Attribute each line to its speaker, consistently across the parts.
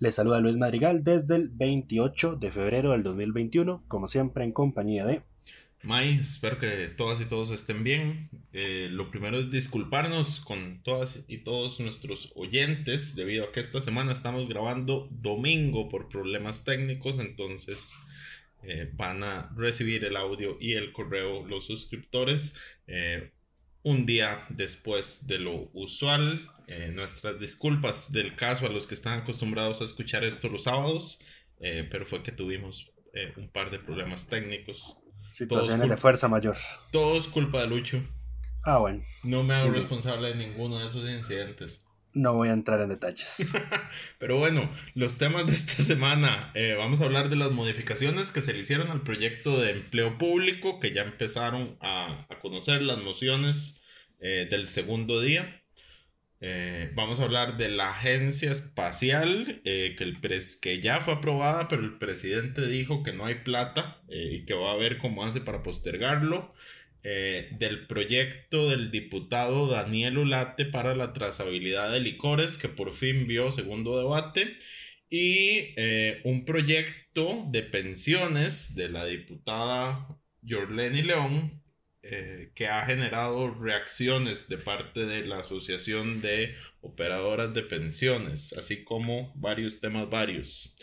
Speaker 1: Les saluda Luis Madrigal desde el 28 de febrero del 2021, como siempre en compañía de...
Speaker 2: May, espero que todas y todos estén bien. Eh, lo primero es disculparnos con todas y todos nuestros oyentes, debido a que esta semana estamos grabando domingo por problemas técnicos, entonces eh, van a recibir el audio y el correo los suscriptores eh, un día después de lo usual. Eh, nuestras disculpas del caso a los que están acostumbrados a escuchar esto los sábados, eh, pero fue que tuvimos eh, un par de problemas técnicos.
Speaker 1: Situaciones de fuerza mayor.
Speaker 2: Todo es culpa de Lucho.
Speaker 1: Ah, bueno.
Speaker 2: No me hago responsable de ninguno de esos incidentes.
Speaker 1: No voy a entrar en detalles.
Speaker 2: Pero bueno, los temas de esta semana. vamos a hablar de las modificaciones que se le hicieron al proyecto de empleo público, que ya empezaron a, a conocer las mociones del segundo día. Eh, vamos a hablar de la agencia espacial eh, que, el pres que ya fue aprobada, pero el presidente dijo que no hay plata eh, y que va a ver cómo hace para postergarlo. del proyecto del diputado Daniel Ulate para la trazabilidad de licores que por fin vio segundo debate. Y un proyecto de pensiones de la diputada Jorleni León eh, que ha generado reacciones de parte de la Asociación de Operadoras de Pensiones, así como varios temas varios.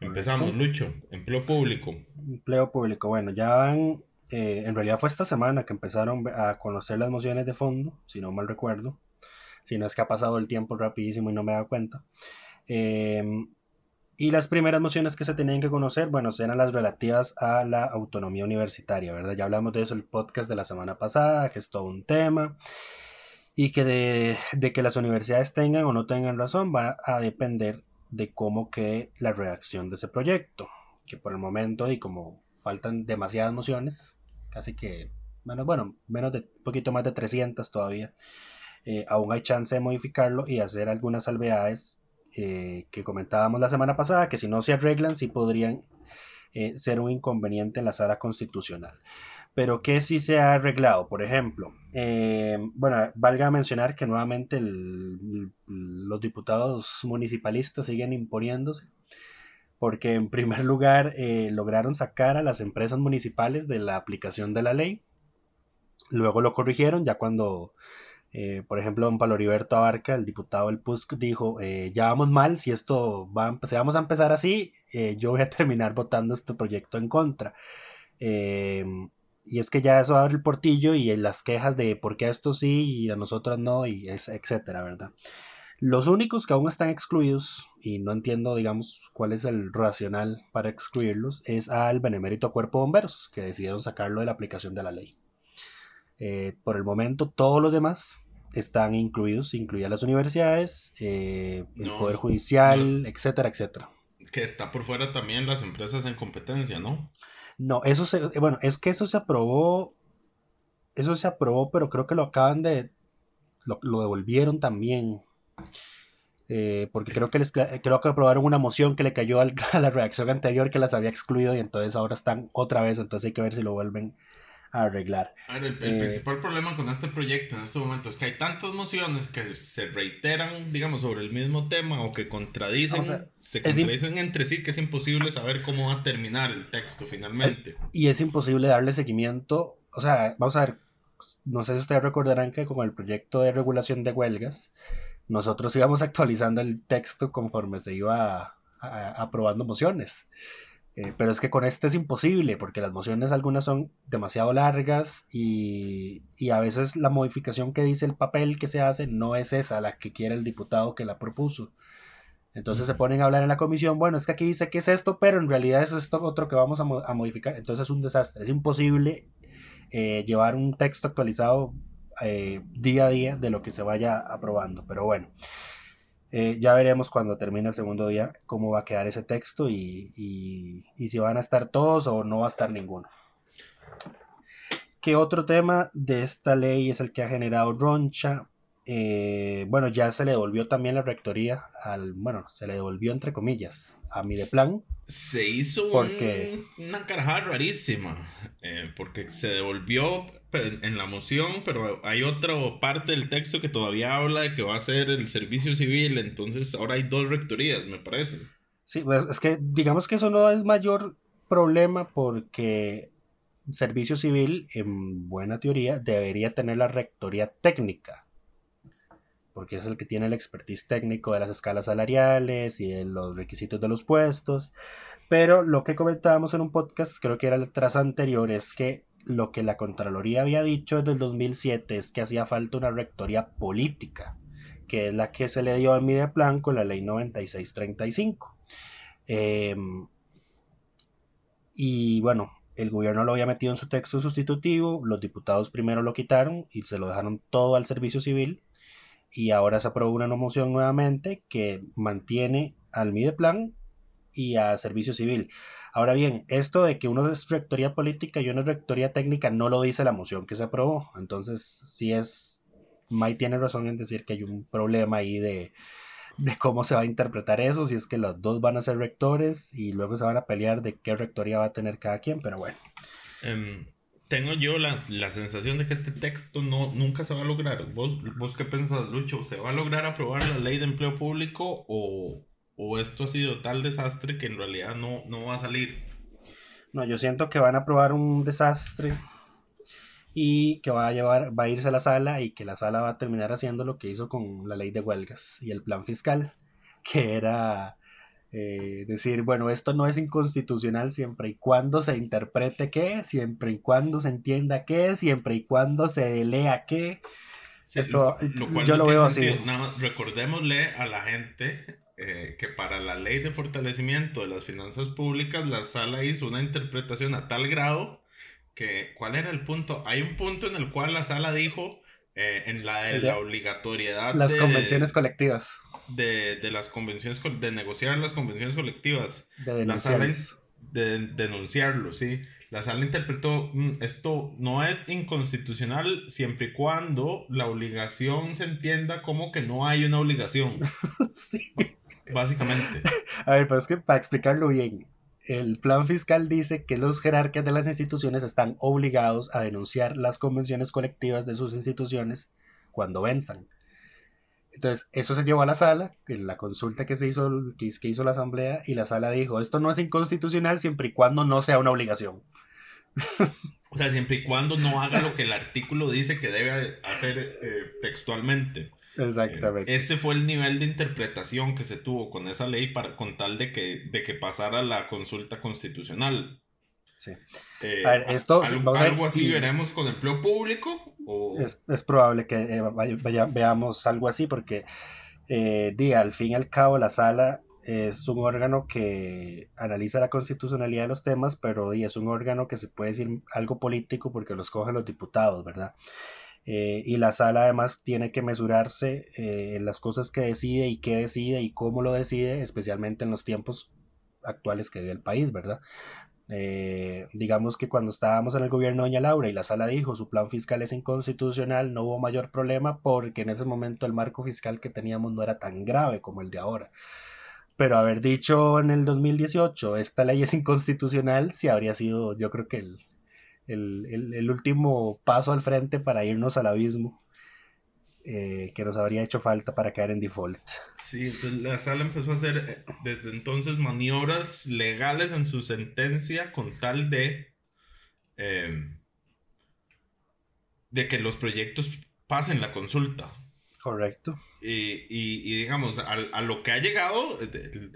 Speaker 2: Empezamos, Lucho, empleo público.
Speaker 1: Empleo público, bueno, ya van, eh, en realidad fue esta semana que empezaron a conocer las mociones de fondo, si no mal recuerdo, si no es que ha pasado el tiempo rapidísimo y no me he dado cuenta. Eh, y las primeras mociones que se tenían que conocer, bueno, eran las relativas a la autonomía universitaria, ¿verdad? Ya hablamos de eso en el podcast de la semana pasada, que es todo un tema. Y que de, de que las universidades tengan o no tengan razón va a depender de cómo quede la redacción de ese proyecto. Que por el momento, y como faltan demasiadas mociones, casi que, bueno, bueno menos de poquito más de 300 todavía, eh, aún hay chance de modificarlo y hacer algunas salvedades eh, que comentábamos la semana pasada, que si no se arreglan, sí podrían eh, ser un inconveniente en la sala constitucional. Pero que si se ha arreglado, por ejemplo, eh, bueno, valga mencionar que nuevamente los diputados municipalistas siguen imponiéndose, porque en primer lugar lograron sacar a las empresas municipales de la aplicación de la ley, luego lo corrigieron ya cuando eh, por ejemplo, don Paloriberto Abarca, el diputado del PUSC, dijo, eh, ya vamos mal, si esto va, vamos a empezar así, eh, yo voy a terminar votando este proyecto en contra. y es que ya eso abre el portillo y las quejas de por qué a esto sí y a nosotros no, y es, etcétera, ¿verdad? Los únicos que aún están excluidos, y no entiendo, digamos, cuál es el racional para excluirlos, es al Benemérito Cuerpo Bomberos, que decidieron sacarlo de la aplicación de la ley. Eh, por el momento, todos los demás están incluidos, incluidas las universidades, eh, el Poder Judicial, etcétera, etcétera.
Speaker 2: Que está por fuera también las empresas en competencia, ¿no?
Speaker 1: No, eso se, bueno, es que eso se aprobó, eso se aprobó, pero creo que lo acaban de, lo, devolvieron también. Eh, porque creo que les creo que aprobaron una moción que le cayó a la reacción anterior que las había excluido y entonces ahora están otra vez, entonces hay que ver si lo vuelven arreglar.
Speaker 2: el, eh, principal problema con este proyecto en este momento es que hay tantas mociones que se reiteran, digamos, sobre el mismo tema o que contradicen, se contradicen entre sí, que es imposible saber cómo va a terminar el texto finalmente.
Speaker 1: Y es imposible darle seguimiento. O sea, vamos a ver, no sé si ustedes recordarán que con el proyecto de regulación de huelgas, nosotros íbamos actualizando el texto conforme se iba aprobando mociones. Eh, pero es que con este es imposible, porque las mociones algunas son demasiado largas y, y, a veces la modificación que dice el papel que se hace no es esa la que quiere el diputado que la propuso. Entonces se ponen a hablar en la comisión, bueno, es que aquí dice que es esto, pero en realidad es esto otro que vamos a, a modificar. Entonces es un desastre, es imposible eh, llevar un texto actualizado eh, día a día de lo que se vaya aprobando. Pero bueno, eh, ya veremos cuando termine el segundo día cómo va a quedar ese texto y, y, y si van a estar todos o no va a estar ninguno. ¿Qué otro tema de esta ley es el que ha generado roncha? Eh, bueno, ya se le devolvió también la rectoría al, bueno, se le devolvió entre comillas a Mideplan.
Speaker 2: Se hizo
Speaker 1: porque...
Speaker 2: una carajada rarísima, eh, porque se devolvió en la moción, pero hay otra parte del texto que todavía habla de que va a ser el servicio civil, entonces ahora hay dos rectorías, me parece.
Speaker 1: Sí, pues es que digamos que eso no es mayor problema porque servicio civil, en buena teoría, debería tener la rectoría técnica porque es el que tiene el expertise técnico de las escalas salariales y de los requisitos de los puestos. Pero lo que comentábamos en un podcast, creo que era el tras anterior, es que lo que la Contraloría había dicho desde el 2007 es que hacía falta una rectoría política, que es la que se le dio a Mideplan con la ley 9635. Eh, y bueno, el gobierno lo había metido en su texto sustitutivo, los diputados primero lo quitaron y se lo dejaron todo al servicio civil y ahora se aprobó una moción nuevamente que mantiene al Mideplan y a Servicio Civil. Ahora bien, esto de que uno es rectoría política y uno es rectoría técnica no lo dice la moción que se aprobó. Entonces, si es, May tiene razón en decir que hay un problema ahí de, de cómo se va a interpretar eso, si es que los dos van a ser rectores y luego se van a pelear de qué rectoría va a tener cada quien, pero bueno.
Speaker 2: Um tengo yo la, la, sensación de que este texto no, nunca se va a lograr. ¿Vos, ¿Vos qué pensás, Lucho? ¿Se va a lograr aprobar la ley de empleo público o, o esto ha sido tal desastre que en realidad no, no va a salir?
Speaker 1: No, yo siento que van a aprobar un desastre y que va a llevar, va a irse a la sala y que la sala va a terminar haciendo lo que hizo con la ley de huelgas y el plan fiscal, que era eh, decir, bueno, esto no es inconstitucional siempre y cuando se interprete qué, siempre y cuando se entienda qué, siempre y cuando se lea qué. esto, yo lo veo así.
Speaker 2: recordémosle a la gente eh, que para la ley de fortalecimiento de las finanzas públicas, la sala hizo una interpretación a tal grado que, ¿cuál era el punto? Hay un punto en el cual la sala dijo, eh, en la de la obligatoriedad.
Speaker 1: Las convenciones colectivas
Speaker 2: de, de, las convenciones, de negociar las convenciones colectivas.
Speaker 1: De denunciarlo.
Speaker 2: De denunciarlo, sí. La sala interpretó, mm, esto no es inconstitucional siempre y cuando la obligación se entienda como que no hay una obligación.
Speaker 1: sí.
Speaker 2: Básicamente.
Speaker 1: A ver, pero es que para explicarlo bien, el plan fiscal dice que los jerarcas de las instituciones están obligados a denunciar las convenciones colectivas de sus instituciones cuando venzan. Entonces, eso se llevó a la sala, en la consulta que se hizo, que, hizo la asamblea, y la sala dijo, esto no es inconstitucional siempre y cuando no sea una obligación.
Speaker 2: O sea, siempre y cuando no haga lo que el artículo dice que debe hacer eh, textualmente.
Speaker 1: Exactamente.
Speaker 2: Ese fue el nivel de interpretación que se tuvo con esa ley para, con tal de que, de que pasara la consulta constitucional.
Speaker 1: Sí.
Speaker 2: Eh,
Speaker 1: a ver, esto,
Speaker 2: algo, algo así y... veremos con empleo público. O...
Speaker 1: Es, es, probable que eh, vaya, vaya, veamos algo así porque eh, di, al fin y al cabo la sala es un órgano que analiza la constitucionalidad de los temas, pero di, es un órgano que se puede decir algo político porque los cogen los diputados, ¿verdad? Eh, y la sala además tiene que mesurarse eh, en las cosas que decide y qué decide y cómo lo decide, especialmente en los tiempos actuales que vive el país, ¿verdad? Eh, digamos que cuando estábamos en el gobierno de Doña Laura y la sala dijo su plan fiscal es inconstitucional, no hubo mayor problema porque en ese momento el marco fiscal que teníamos no era tan grave como el de ahora. Pero haber dicho en el 2018 esta ley es inconstitucional, sí habría sido yo creo que el, el, el, el último paso al frente para irnos al abismo. Eh, que nos habría hecho falta para caer en default.
Speaker 2: Sí, entonces la sala empezó a hacer eh, desde entonces maniobras legales en su sentencia con tal de eh, de que los proyectos pasen la consulta.
Speaker 1: Correcto.
Speaker 2: Y, y, y digamos, a, a, lo que ha llegado,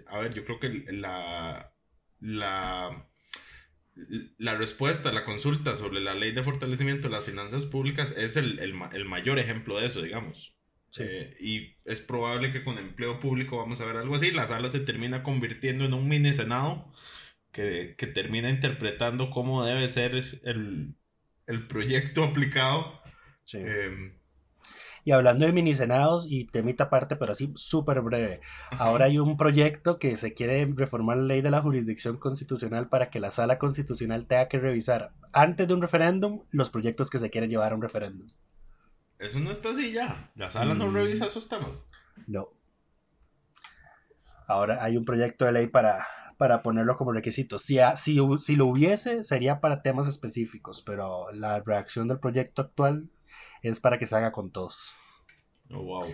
Speaker 2: a ver, yo creo que la, la, la respuesta a la consulta sobre la ley de fortalecimiento de las finanzas públicas es el, el, el mayor ejemplo de eso, digamos. Eh, y es probable que con empleo público vamos a ver algo así. La sala se termina convirtiendo en un mini senado que, que termina interpretando cómo debe ser el, el proyecto aplicado.
Speaker 1: Em, y hablando de mini senados y temita aparte, pero así súper breve. Ahora hay un proyecto que se quiere reformar la ley de la jurisdicción constitucional para que la sala constitucional tenga que revisar antes de un referéndum los proyectos que se quieren llevar a un referéndum.
Speaker 2: Eso no está así ya. La sala no mm. revisa esos temas.
Speaker 1: No. Ahora hay un proyecto de ley para, para ponerlo como requisito. Si, si, si lo hubiese, sería para temas específicos, pero la reacción del proyecto actual es para que se haga con todos.
Speaker 2: Oh, wow.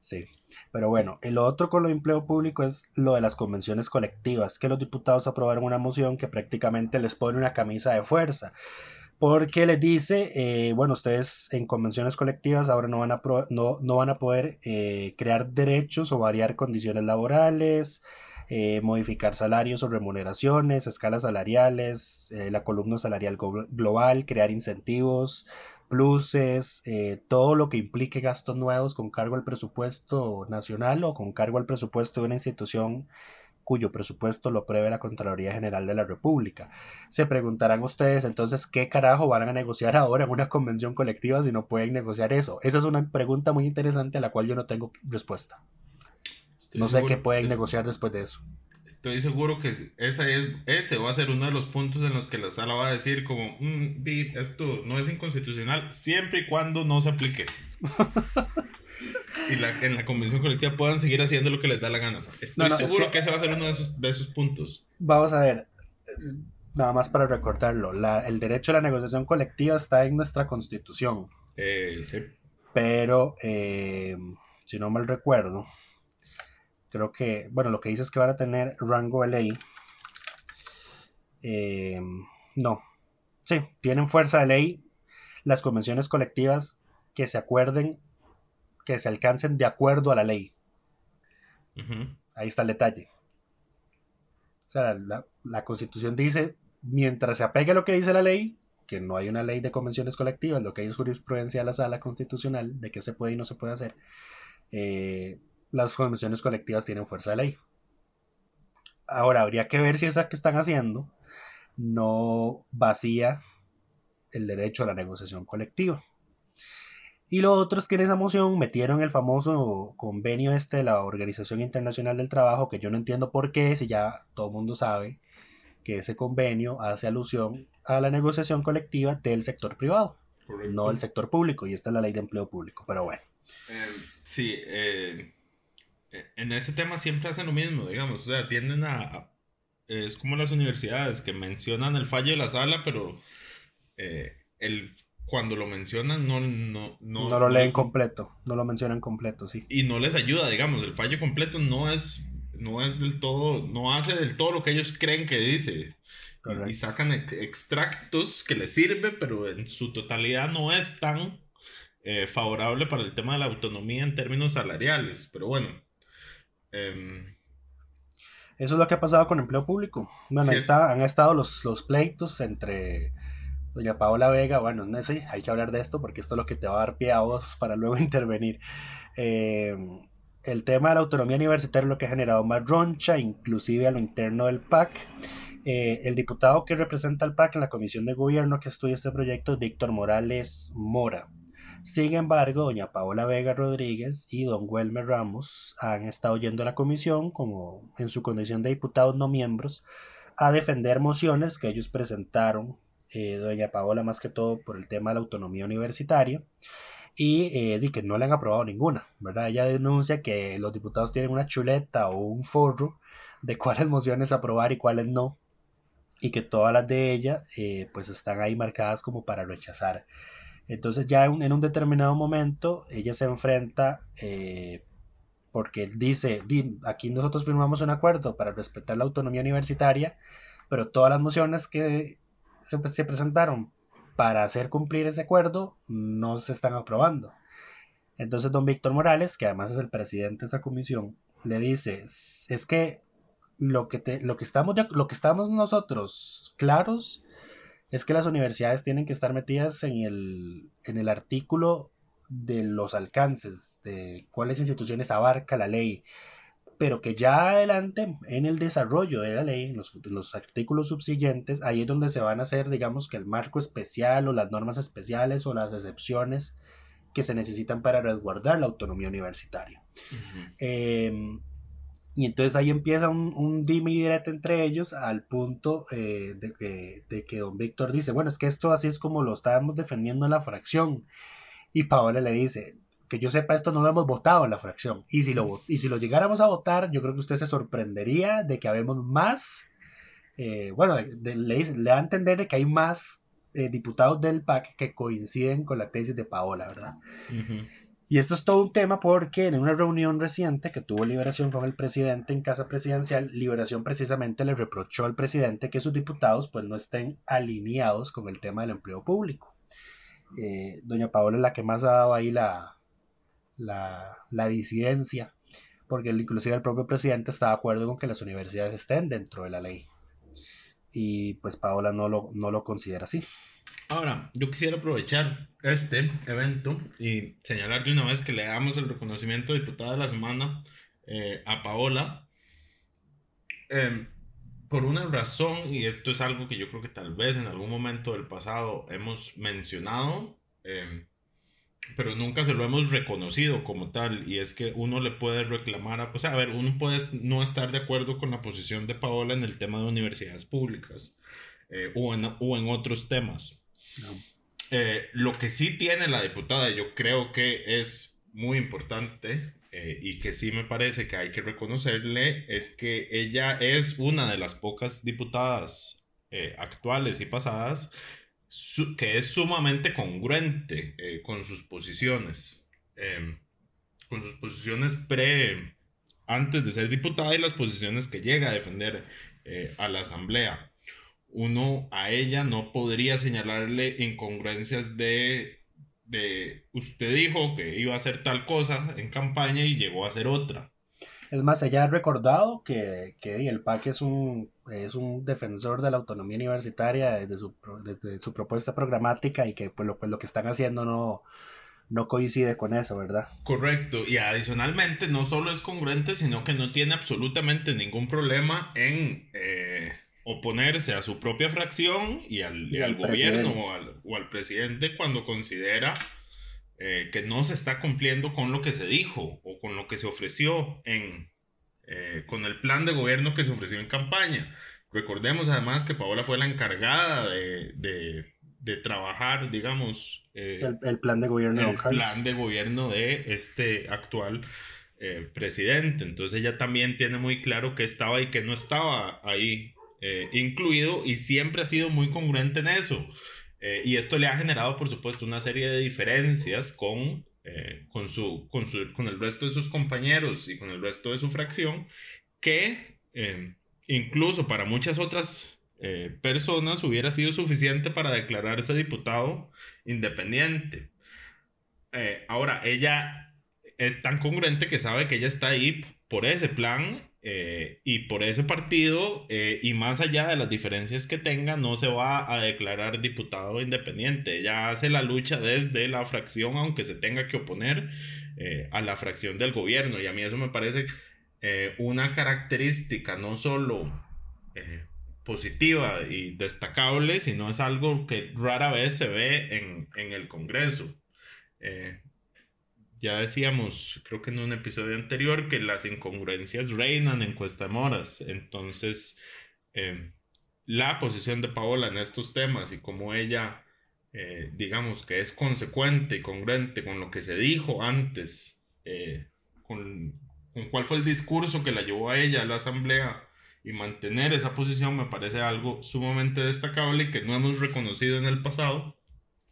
Speaker 1: Sí, pero bueno, el otro con lo de empleo público es lo de las convenciones colectivas, que los diputados aprobaron una moción que prácticamente les pone una camisa de fuerza porque les dice, eh, bueno, ustedes en convenciones colectivas ahora no van a, no, no van a poder eh, crear derechos o variar condiciones laborales, eh, modificar salarios o remuneraciones, escalas salariales, la columna salarial global, crear incentivos, pluses, todo lo que implique gastos nuevos con cargo al presupuesto nacional o con cargo al presupuesto de una institución cuyo presupuesto lo prevé la Contraloría General de la República. Se preguntarán ustedes entonces qué carajo van a negociar ahora en una convención colectiva si no pueden negociar eso. Esa es una pregunta muy interesante a la cual yo no tengo respuesta. no sé qué pueden negociar después de eso.
Speaker 2: Estoy seguro que esa es, ese va a ser uno de los puntos en los que la sala va a decir como, mm, esto no es inconstitucional siempre y cuando no se aplique. y la, en la convención colectiva puedan seguir haciendo lo que les da la gana. Estoy seguro que, ese va a ser uno de esos, de esos puntos.
Speaker 1: Vamos a ver, nada más para recordarlo, el derecho a la negociación colectiva está en nuestra constitución.
Speaker 2: Eh, sí.
Speaker 1: Pero, eh, si no mal recuerdo, creo que, bueno, lo que dice es que van a tener rango de ley. Eh, no, sí, tienen fuerza de ley las convenciones colectivas que se acuerden que se alcancen de acuerdo a la ley. Ahí está el detalle. O sea, la, constitución dice, mientras se apegue a lo que dice la ley, que no hay una ley de convenciones colectivas, lo que hay es jurisprudencia de la sala constitucional de qué se puede y no se puede hacer, eh, las convenciones colectivas tienen fuerza de ley. Ahora, habría que ver si esa que están haciendo no vacía el derecho a la negociación colectiva. Y lo otro es que en esa moción metieron el famoso convenio este de la Organización Internacional del Trabajo, que yo no entiendo por qué, si ya todo el mundo sabe que ese convenio hace alusión a la negociación colectiva del sector privado, no del sector público, y esta es la ley de empleo público, pero bueno.
Speaker 2: Eh, sí, eh, en ese tema siempre hacen lo mismo, digamos, o sea, tienden a, es como las universidades que mencionan el fallo de la sala, pero eh, el cuando lo mencionan no, no,
Speaker 1: no, no lo leen completo, no lo mencionan completo, sí.
Speaker 2: Y no les ayuda, digamos, el fallo completo no es, no es del todo, no hace del todo lo que ellos creen que dice. Y, sacan extractos que les sirve, pero en su totalidad no es tan eh, favorable para el tema de la autonomía en términos salariales. Pero bueno. Em,
Speaker 1: Eso es lo que ha pasado con empleo público. Bueno, está, han estado los, los pleitos entre Doña Paola Vega, bueno, no sé, hay que hablar de esto porque esto es lo que te va a dar pie a vos para luego intervenir. Eh, el tema de la autonomía universitaria es lo que ha generado más roncha, inclusive a lo interno del PAC. Eh, el diputado que representa al PAC en la comisión de gobierno que estudia este proyecto es Víctor Morales Mora. Sin embargo, doña Paola Vega Rodríguez y don Welmer Ramos han estado yendo a la comisión, como en su condición de diputados no miembros, a defender mociones que ellos presentaron eh, doña Paola más que todo por el tema de la autonomía universitaria y eh, que no le han aprobado ninguna, ¿verdad? Ella denuncia que los diputados tienen una chuleta o un forro de cuáles mociones aprobar y cuáles no, y que todas las de ella eh, pues están ahí marcadas como para rechazar. Entonces ya en, un determinado momento ella se enfrenta eh, porque dice, aquí nosotros firmamos un acuerdo para respetar la autonomía universitaria, pero todas las mociones que se, presentaron para hacer cumplir ese acuerdo no se están aprobando. Entonces don Víctor Morales, que además es el presidente de esa comisión, le dice, es que lo que, te, lo, que estamos, lo que estamos nosotros claros es que las universidades tienen que estar metidas en el, en el artículo de los alcances, de cuáles instituciones abarca la ley, pero que ya adelante en el desarrollo de la ley, en los, los, artículos subsiguientes, ahí es donde se van a hacer, digamos, que el marco especial o las normas especiales o las excepciones que se necesitan para resguardar la autonomía universitaria. Em, y entonces ahí empieza un, un dime y entre ellos al punto eh, de, que, de que don Víctor dice, bueno, es que esto así es como lo estábamos defendiendo en la fracción. Y Paola le dice, que yo sepa, esto no lo hemos votado en la fracción. Y si lo, y si lo llegáramos a votar, yo creo que usted se sorprendería de que habemos más, eh, bueno, le, le, da a entender que hay más eh, diputados del PAC que coinciden con la tesis de Paola, ¿verdad? Y esto es todo un tema porque en una reunión reciente que tuvo Liberación con el presidente en Casa Presidencial, Liberación precisamente le reprochó al presidente que sus diputados pues no estén alineados con el tema del empleo público. Eh, doña Paola es la que más ha dado ahí la, la, la disidencia, porque inclusive el propio presidente está de acuerdo con que las universidades estén dentro de la ley y pues Paola no lo, no lo considera así.
Speaker 2: Ahora, yo quisiera aprovechar este evento y señalar de una vez que le damos el reconocimiento de diputada de la semana eh, a Paola em, por una razón, y esto es algo que yo creo que tal vez en algún momento del pasado hemos mencionado, eh, pero nunca se lo hemos reconocido como tal y es que uno le puede reclamar, o sea, a ver, uno puede no estar de acuerdo con la posición de Paola en el tema de universidades públicas eh, o, en, otros temas. Eh, lo que sí tiene la diputada, yo creo que es muy importante eh, y que sí me parece que hay que reconocerle, es que ella es una de las pocas diputadas actuales y pasadas que es sumamente congruente eh, con sus posiciones, em, con sus posiciones pre, antes de ser diputada y las posiciones que llega a defender eh, a la Asamblea. Uno a ella no podría señalarle incongruencias de, de usted dijo que iba a hacer tal cosa en campaña y llegó a hacer otra.
Speaker 1: Es más, ella ha recordado que, que el PAC es un, es un defensor de la autonomía universitaria desde su, desde su propuesta programática y que pues, lo, pues, lo que están haciendo no, no coincide con eso, ¿verdad?
Speaker 2: Correcto, y adicionalmente no solo es congruente, sino que no tiene absolutamente ningún problema en eh, oponerse a su propia fracción y al, y al gobierno o al, o al, presidente cuando considera eh, que no se está cumpliendo con lo que se dijo o con lo que se ofreció en, eh, con el plan de gobierno que se ofreció en campaña. Recordemos además que Paola fue la encargada de, de, de trabajar, digamos,
Speaker 1: eh, el, plan de gobierno
Speaker 2: el plan de gobierno de este actual presidente. Entonces ella también tiene muy claro que estaba y que no estaba ahí incluido y siempre ha sido muy congruente en eso. Eh, y esto le ha generado, por supuesto, una serie de diferencias con, eh, con, su, con, su, con, el resto de sus compañeros y con el resto de su fracción, que eh, incluso para muchas otras personas hubiera sido suficiente para declararse diputado independiente. ahora, ella es tan congruente que sabe que ella está ahí por ese plan eh, y por ese partido, eh, y más allá de las diferencias que tenga, no se va a declarar diputado independiente. Ella hace la lucha desde la fracción, aunque se tenga que oponer eh, a la fracción del gobierno. Y a mí eso me parece una característica no solo positiva y destacable, sino es algo que rara vez se ve en, en el Congreso ya decíamos, creo que en un episodio anterior, que las incongruencias reinan en Cuesta Moras. Entonces, em, la posición de Paola en estos temas y cómo ella, eh, digamos, que es consecuente y congruente con lo que se dijo antes, eh, con, con cuál fue el discurso que la llevó a ella a la asamblea y mantener esa posición me parece algo sumamente destacable y que no hemos reconocido en el pasado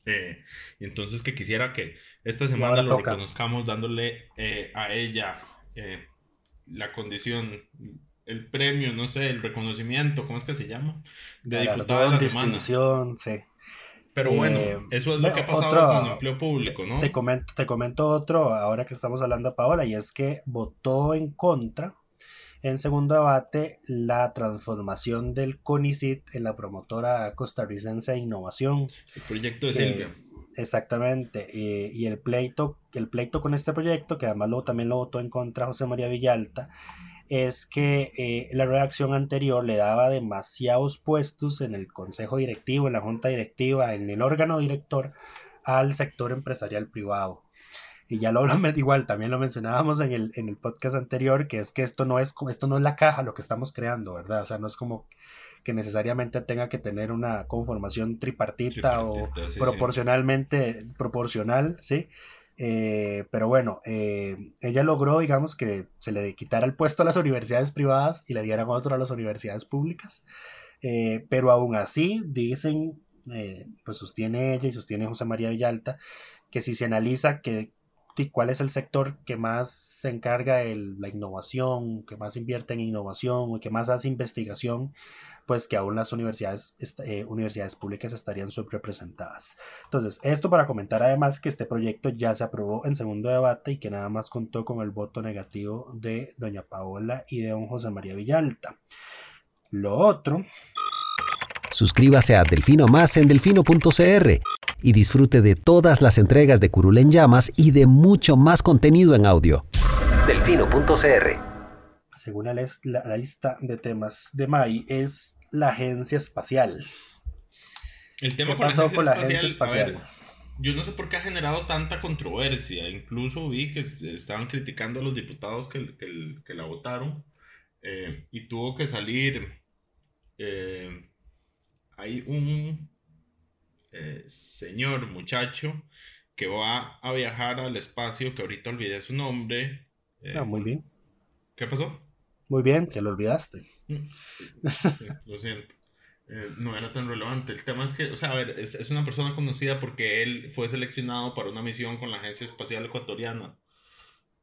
Speaker 2: eh, y entonces que quisiera que esta semana lo reconozcamos dándole eh, a ella eh, la condición, el premio, no sé, el reconocimiento, ¿cómo es que se llama?
Speaker 1: De diputada de la semana. Sí.
Speaker 2: Pero bueno, eso es lo que ha pasado con el empleo público, ¿no?
Speaker 1: Te comento, te comento otro, ahora que estamos hablando de Paola, y es que votó en contra En segundo debate, la transformación del CONICIT en la promotora costarricense de innovación.
Speaker 2: El proyecto de
Speaker 1: que-
Speaker 2: Silvia.
Speaker 1: Exactamente. eh, y el pleito, el pleito con este proyecto, que además lo, también lo votó en contra José María Villalta, es que eh, la redacción anterior le daba demasiados puestos en el consejo directivo, en la junta directiva, en el órgano director al sector empresarial privado. Y ya lo hablamos igual, también lo mencionábamos en el, en el podcast anterior, que es que esto no es, esto no es la caja lo que estamos creando, ¿verdad? O sea, no es como que necesariamente tenga que tener una conformación tripartita, o
Speaker 2: Tripartita, sí, sí.
Speaker 1: proporcionalmente proporcional, ¿sí? Eh, pero bueno, eh, ella logró, digamos, que se le quitara el puesto a las universidades privadas y le dieran otro a las universidades públicas. Eh, pero aún así, dicen, eh, pues sostiene ella y sostiene José María Villalta, que si se analiza que cuál es el sector que más se encarga de la innovación, que más invierte en innovación que más hace investigación, pues que aún las universidades, eh, universidades públicas estarían subrepresentadas. Entonces, esto para comentar además que este proyecto ya se aprobó en segundo debate y que nada más contó con el voto negativo de doña Paola y de don José María Villalta. Lo otro,
Speaker 3: Suscríbase a Delfino Más en delfino.cr y disfrute de todas las entregas de Curul en Llamas y de mucho más contenido en audio. Delfino.cr
Speaker 1: según la, les- la- la lista de temas de MAI, es la agencia espacial.
Speaker 2: El tema
Speaker 1: ¿Qué
Speaker 2: con la
Speaker 1: pasó
Speaker 2: agencia
Speaker 1: con la
Speaker 2: espacial,
Speaker 1: agencia espacial?
Speaker 2: yo no sé por qué ha generado tanta controversia. Incluso vi que estaban criticando a los diputados que, que- que la votaron eh, y tuvo que salir. eh, hay un eh, señor, muchacho, que va a viajar al espacio, que ahorita olvidé su nombre. eh,
Speaker 1: Ah, muy bien.
Speaker 2: ¿Qué pasó?
Speaker 1: Muy bien, que lo olvidaste.
Speaker 2: Sí, lo siento. Eh, no era tan relevante. El tema es que, o sea, a ver, es, es una persona conocida porque él fue seleccionado para una misión con la Agencia Espacial Ecuatoriana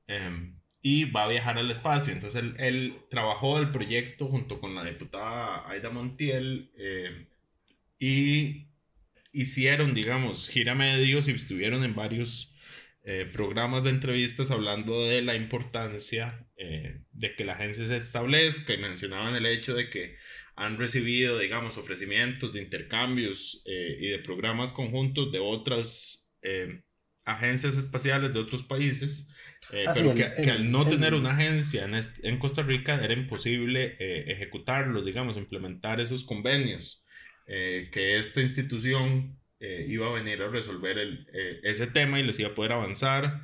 Speaker 2: Em, y va a viajar al espacio. Entonces, él, él trabajó el proyecto junto con la diputada Aida Montiel eh, y hicieron, digamos, gira medios y estuvieron en varios eh, programas de entrevistas hablando de la importancia eh, de que la agencia se establezca y mencionaban el hecho de que han recibido, digamos, ofrecimientos de intercambios eh, y de programas conjuntos de otras eh, agencias espaciales de otros países, eh,
Speaker 1: Ah,
Speaker 2: pero
Speaker 1: el-
Speaker 2: que, que
Speaker 1: el-
Speaker 2: al no
Speaker 1: el-
Speaker 2: tener una agencia en, est- en Costa Rica era imposible eh, ejecutarlos, digamos, implementar esos convenios, eh, que esta institución eh, iba a venir a resolver el, eh, ese tema y les iba a poder avanzar.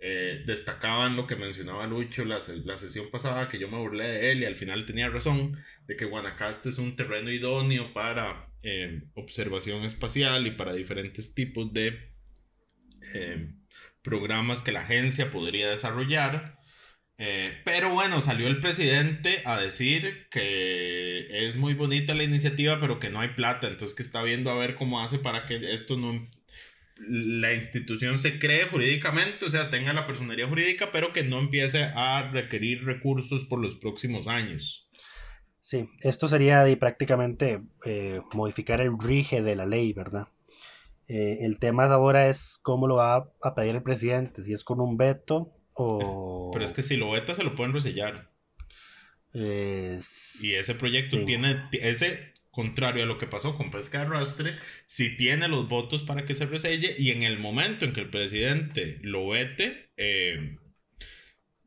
Speaker 2: Eh, destacaban lo que mencionaba Lucho la, la sesión pasada, que yo me burlé de él y al final tenía razón, de que Guanacaste es un terreno idóneo para observación espacial y para diferentes tipos de programas que la agencia podría desarrollar. Eh, pero bueno, salió el presidente a decir que es muy bonita la iniciativa, pero que no hay plata, entonces que está viendo a ver cómo hace para que esto no la institución se cree jurídicamente, o sea, tenga la personería jurídica, pero que no empiece a requerir recursos por los próximos años.
Speaker 1: Sí, esto sería de prácticamente eh, modificar el rige de la ley, ¿verdad? Eh, el tema ahora es cómo lo va a pedir el presidente, si es con un veto o...
Speaker 2: Pero es que si lo veta se lo pueden resellar.
Speaker 1: Eh,
Speaker 2: Y ese proyecto
Speaker 1: sí.
Speaker 2: tiene, ese, contrario a lo que pasó con pesca de arrastre, si tiene los votos para que se reselle y en el momento en que el presidente lo vete, eh,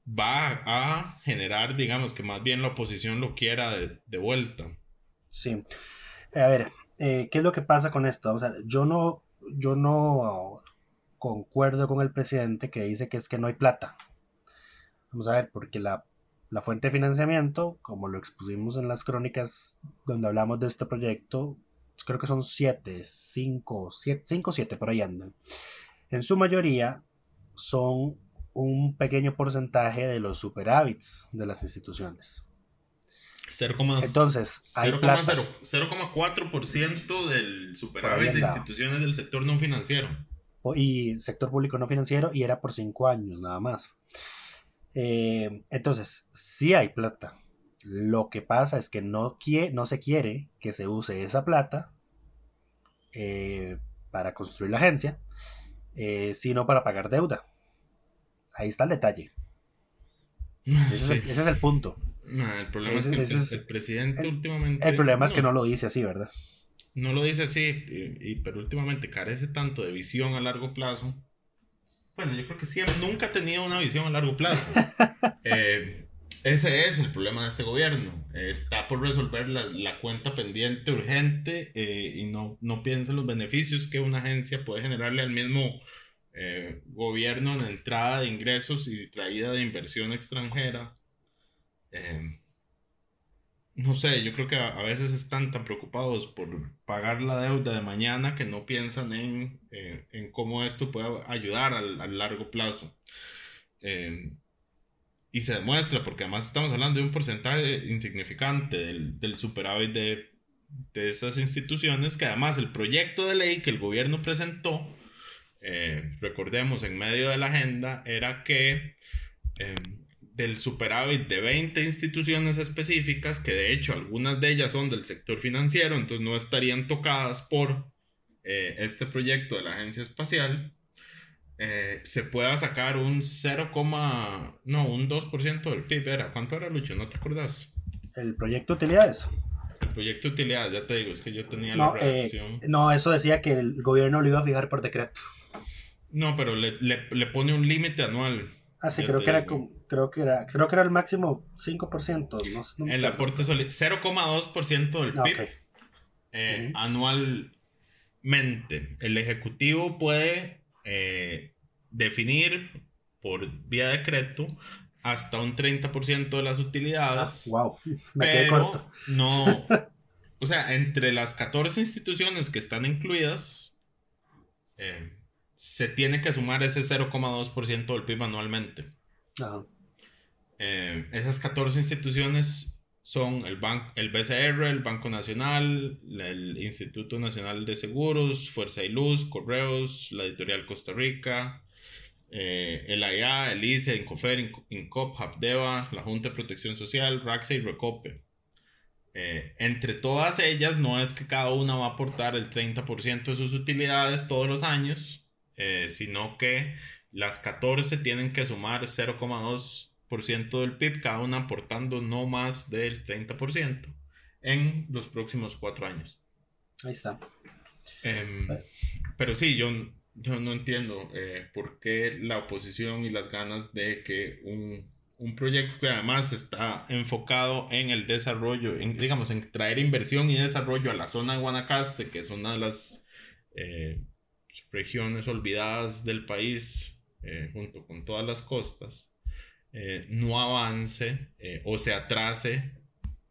Speaker 2: va a generar, digamos, que más bien la oposición lo quiera de, de vuelta.
Speaker 1: Sí. A ver, eh, ¿qué es lo que pasa con esto? O sea, yo no, yo no concuerdo con el presidente que dice que es que no hay plata. Vamos a ver, porque la, la fuente de financiamiento, como lo expusimos en las crónicas donde hablamos de este proyecto, creo que son siete, cinco, siete, cinco, siete, por ahí andan. En su mayoría son un pequeño porcentaje de los superávits de las instituciones.
Speaker 2: 0,4%
Speaker 1: Entonces, hay plata.
Speaker 2: 0,4% del superávit de instituciones del sector no financiero.
Speaker 1: Y sector público no financiero y era por cinco años nada más. Eh, entonces, sí hay plata. Lo que pasa es que no, no se quiere que se use esa plata eh, para construir la agencia, eh, sino para pagar deuda. Ahí está el detalle. Ese, es, el, ese es el punto.
Speaker 2: No, el problema es, que el,
Speaker 1: es-
Speaker 2: el presidente
Speaker 1: el-
Speaker 2: últimamente.
Speaker 1: El problema es que no lo dice así, ¿verdad?
Speaker 2: No lo dice así, y, y- pero últimamente carece tanto de visión a largo plazo. Bueno, yo creo que siempre, nunca ha tenido una visión a largo plazo. Eh, ese es el problema de este gobierno. Eh, está por resolver la, la cuenta pendiente urgente eh, y no, no piensa en los beneficios que una agencia puede generarle al mismo eh, gobierno en entrada de ingresos y traída de inversión extranjera. Eh, no sé, yo creo que a, veces están tan preocupados por pagar la deuda de mañana que no piensan en, eh, en cómo esto puede ayudar al, al largo plazo. Eh, y se demuestra, porque además estamos hablando de un porcentaje insignificante del, del superávit de, de estas instituciones, que además el proyecto de ley que el gobierno presentó, eh, recordemos, en medio de la agenda, era que eh, del superávit de 20 instituciones específicas, que de hecho algunas de ellas son del sector financiero, entonces no estarían tocadas por eh, este proyecto de la agencia espacial, eh, se pueda sacar un 0, no, un 2% del PIB. Era, ¿Cuánto era, Lucho? ¿No te acordás?
Speaker 1: El proyecto de utilidades.
Speaker 2: El proyecto de utilidad, ya te digo, es que yo tenía
Speaker 1: No,
Speaker 2: la
Speaker 1: eh,
Speaker 2: redacción.
Speaker 1: no, eso decía que el gobierno lo iba a fijar por decreto.
Speaker 2: No, pero le, le, le pone un límite anual.
Speaker 1: Ah, sí, creo que era como- creo que era, creo que era el máximo 5%, no sé. no me
Speaker 2: El aporte soli- 0,2% del
Speaker 1: Ah,
Speaker 2: PIB
Speaker 1: ok.
Speaker 2: eh,
Speaker 1: Ujú.
Speaker 2: anualmente. El Ejecutivo puede eh, definir por vía decreto hasta un 30% de las utilidades.
Speaker 1: Wow, me quedé
Speaker 2: pero
Speaker 1: corto.
Speaker 2: no. O sea, entre las 14 instituciones que están incluidas, eh, se tiene que sumar ese 0,2% del PIB anualmente.
Speaker 1: Ajá.
Speaker 2: Eh, esas 14 instituciones son el, ban- el BCR, el Banco Nacional, el Instituto Nacional de Seguros, Fuerza y Luz, Correos, la Editorial Costa Rica, eh, el AIA, el ICE, Incofer, Inco- INCOP, Habdeba, la Junta de Protección Social, RAXA y Recope. Eh, entre todas ellas, no es que cada una va a aportar el 30% de sus utilidades todos los años, sino que las 14 tienen que sumar 0,2% del PIB, cada una aportando no más del 30% en los próximos cuatro años.
Speaker 1: Ahí está.
Speaker 2: Em, pero sí, yo, yo no entiendo eh, por qué la oposición y las ganas de que un, un proyecto que además está enfocado en el desarrollo, en, digamos, en traer inversión y desarrollo a la zona de Guanacaste, que es una de las eh, regiones olvidadas del país, eh, junto con todas las costas, eh, no avance eh, o se atrase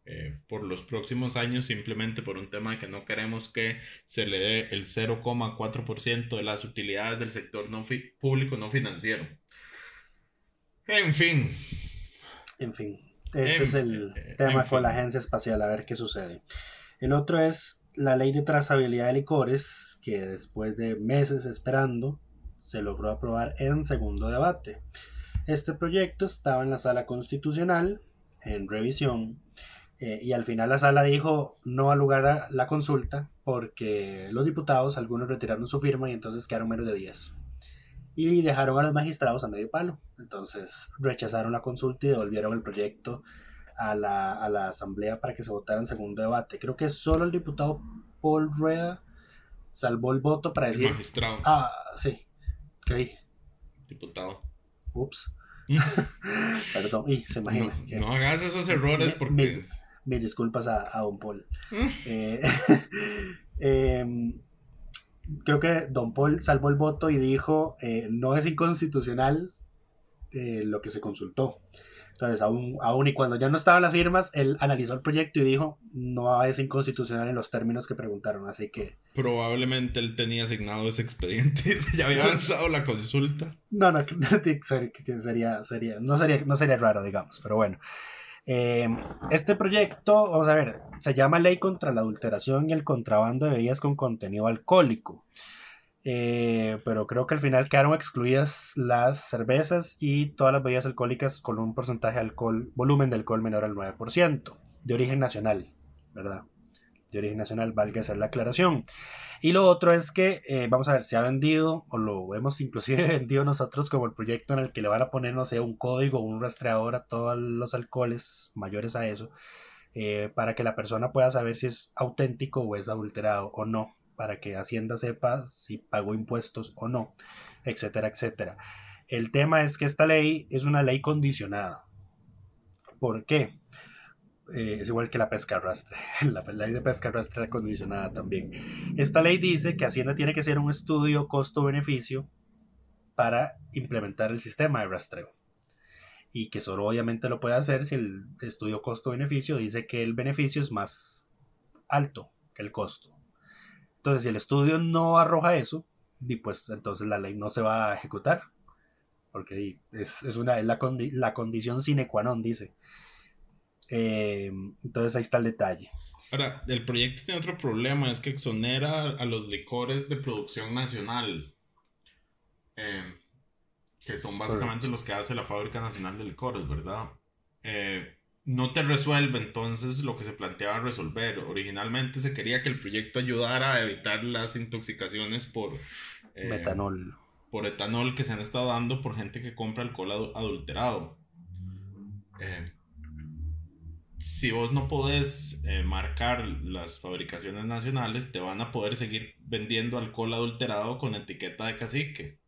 Speaker 2: eh, por los próximos años simplemente por un tema de que no queremos que se le dé el 0,4% de las utilidades del sector no público no financiero. En fin,
Speaker 1: En fin, ese
Speaker 2: En-
Speaker 1: es el tema con la agencia espacial, a ver qué sucede. El otro es la ley de trazabilidad de licores, que después de meses esperando, se logró aprobar en segundo debate. Este proyecto estaba en la sala constitucional, en revisión, eh, y al final la sala dijo no al lugar a la consulta, porque los diputados, algunos retiraron su firma y entonces quedaron menos de 10 y dejaron a los magistrados a medio palo. Entonces rechazaron la consulta y devolvieron el proyecto a la, a la asamblea para que se votara en segundo debate. Creo que solo el diputado Paul Rueda salvó el voto para
Speaker 2: el
Speaker 1: decir,
Speaker 2: magistrado,
Speaker 1: ah, sí, ¿qué dije?
Speaker 2: diputado.
Speaker 1: Ups, perdón, y se imagina.
Speaker 2: No,
Speaker 1: que-
Speaker 2: no hagas esos errores porque...
Speaker 1: mi- mis disculpas a, a Don Paul. Eh, em, creo que Don Paul salvó el voto y dijo, eh, no es inconstitucional eh, lo que se consultó. Entonces, aún, aún y cuando ya no estaban las firmas, él analizó el proyecto y dijo, no es inconstitucional en los términos que preguntaron. Así que,
Speaker 2: Probablemente él tenía asignado ese expediente, ya había avanzado la consulta.
Speaker 1: no, no, sería, sería, no, sería, no sería raro, digamos, pero bueno. Eh, este proyecto, vamos a ver, se llama Ley contra la Adulteración y el Contrabando de Bebidas con Contenido Alcohólico. Eh, pero creo que al final quedaron excluidas las cervezas y todas las bebidas alcohólicas con un porcentaje de alcohol, volumen de alcohol menor al 9%, de origen nacional, ¿verdad? de origen nacional, valga hacer la aclaración. Y lo otro es que, eh, vamos a ver, se ha vendido, o lo hemos inclusive vendido nosotros como el proyecto en el que le van a poner, no sé, un código, un rastreador a todos los alcoholes mayores a eso, eh, para que la persona pueda saber si es auténtico o es adulterado o no, para que Hacienda sepa si pagó impuestos o no, etcétera, etcétera. El tema es que esta ley es una ley condicionada. ¿Por qué? Eh, es igual que la pesca arrastre. La ley de pesca arrastre condicionada también. Esta ley dice que Hacienda tiene que hacer un estudio costo-beneficio para implementar el sistema de rastreo. Y que solo obviamente lo puede hacer si el estudio costo-beneficio dice que el beneficio es más alto que el costo. Entonces, si el estudio no arroja eso, pues entonces la ley no se va a ejecutar. Porque es, una, la, la condición sine qua non, dice. Eh, entonces ahí está el detalle.
Speaker 2: Ahora, el proyecto tiene otro problema, es que exonera a los licores de producción nacional, eh, que son básicamente los que hace la Fábrica Nacional de Licores, ¿verdad? Eh, no te resuelve entonces lo que se planteaba resolver. Originalmente se quería que el proyecto ayudara a evitar las intoxicaciones por...
Speaker 1: Metanol.
Speaker 2: Por etanol que se han estado dando por gente que compra alcohol adulterado. Eh, si vos no podés eh, marcar las fabricaciones nacionales, te van a poder seguir vendiendo alcohol adulterado con etiqueta de cacique.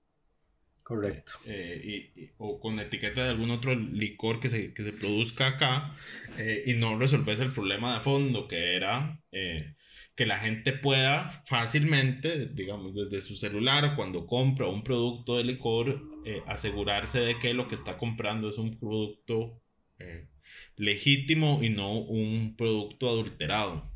Speaker 1: Correcto.
Speaker 2: Eh, y, o con etiqueta de algún otro licor que se, que se produzca acá eh, y no resolves el problema de fondo, que era que la gente pueda fácilmente, digamos, desde su celular, cuando compra un producto de licor, asegurarse de que lo que está comprando es un producto legítimo y no un producto adulterado.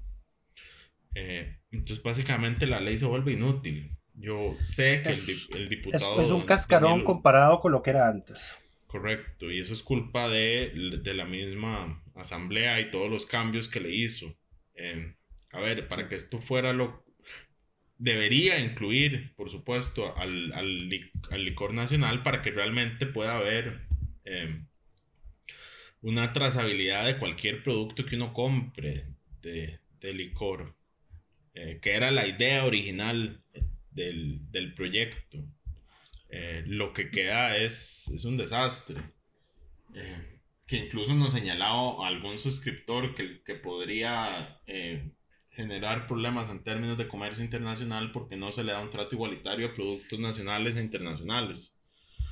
Speaker 2: Eh, entonces básicamente la ley se vuelve inútil. Yo sé que el, diputado...
Speaker 1: Es, un cascarón comparado con lo que era antes.
Speaker 2: Correcto, y eso es culpa de, la misma asamblea y todos los cambios que le hizo. Eh, a ver, para que esto fuera lo... Debería incluir, por supuesto, al, al, licor nacional para que realmente pueda haber eh, una trazabilidad de cualquier producto que uno compre de, licor, eh, que era la idea original del, proyecto. Eh, lo que queda es, es un desastre. Eh, que incluso nos señalado algún suscriptor que, que podría generar problemas en términos de comercio internacional porque no se le da un trato igualitario a productos nacionales e internacionales.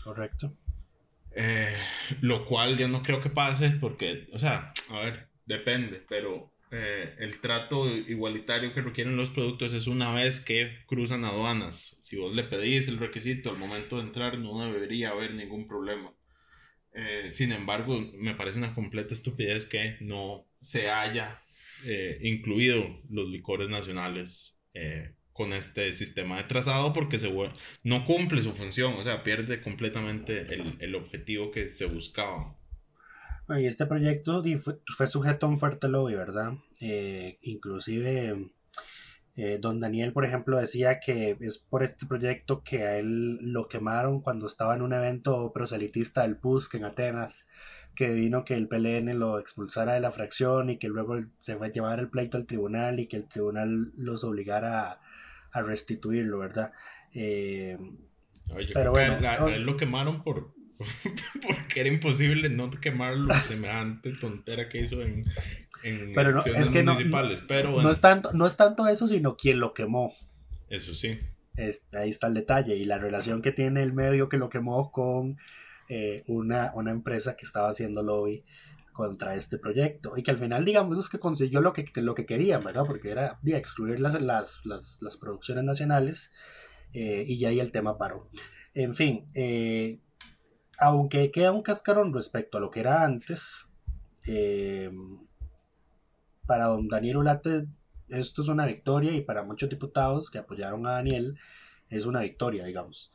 Speaker 1: Correcto.
Speaker 2: Eh, lo cual yo no creo que pase porque, o sea, a ver, depende, pero eh, el trato igualitario que requieren los productos es una vez que cruzan aduanas. Si vos le pedís el requisito al momento de entrar, no debería haber ningún problema. Eh, sin embargo, me parece una completa estupidez que no se haya incluido los licores nacionales con este sistema de trazado porque se no cumple su función, o sea, pierde completamente el, el objetivo que se buscaba.
Speaker 1: Y este proyecto fue, sujeto a un fuerte lobby, ¿verdad? Eh, inclusive eh, don Daniel, por ejemplo, decía que es por este proyecto que a él lo quemaron cuando estaba en un evento proselitista del PUSC en Atenas, que vino que el PLN lo expulsara de la fracción y que luego se fue a llevar el pleito al tribunal y que el tribunal los obligara a a restituirlo, ¿verdad? Eh,
Speaker 2: pero bueno, a, él lo quemaron por porque era imposible no quemarlo semejante tontera que hizo en, en
Speaker 1: pero es que municipales. No, pero no, es tanto, no es tanto eso, sino quien lo quemó.
Speaker 2: Eso sí.
Speaker 1: ahí está el detalle y la relación que tiene el medio que lo quemó con eh, una, una empresa que estaba haciendo lobby contra este proyecto y que al final digamos que consiguió lo que, lo que querían, ¿verdad? Porque era excluir las, las, las, producciones nacionales eh, y ya ahí el tema paró. En fin, eh, aunque queda un cascarón respecto a lo que era antes, eh, para don Daniel Ulate esto es una victoria y para muchos diputados que apoyaron a Daniel es una victoria, digamos.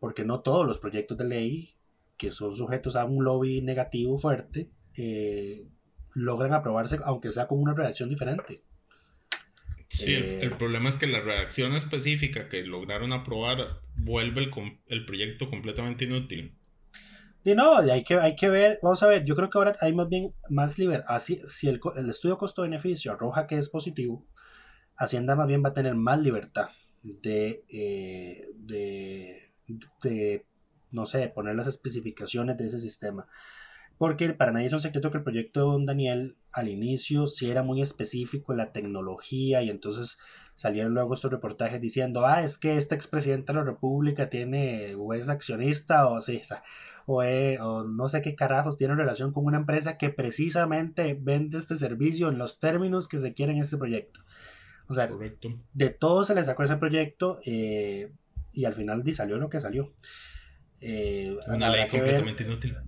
Speaker 1: porque no todos los proyectos de ley que son sujetos a un lobby negativo fuerte, eh, logran aprobarse, aunque sea con una redacción diferente.
Speaker 2: Sí, el, eh, problema es que la redacción específica que lograron aprobar vuelve el, el proyecto completamente inútil.
Speaker 1: Y no, hay que, hay que ver, vamos a ver, yo creo que ahora hay más bien más libertad. Así, si el, el estudio costo-beneficio arroja que es positivo, Hacienda más bien va a tener más libertad de, eh, de, de, no sé, poner las especificaciones de ese sistema. Porque para nadie es un secreto que el proyecto de Don Daniel al inicio sí era muy específico en la tecnología y entonces salieron luego estos reportajes diciendo, ah, es que este expresidente de la República tiene o es accionista o, sí, o, o no sé qué carajos tiene relación con una empresa que precisamente vende este servicio en los términos que se quieren en este proyecto. O sea, de todo se le sacó ese proyecto eh, y al final salió lo que salió.
Speaker 2: Eh, Una ley completamente inútil.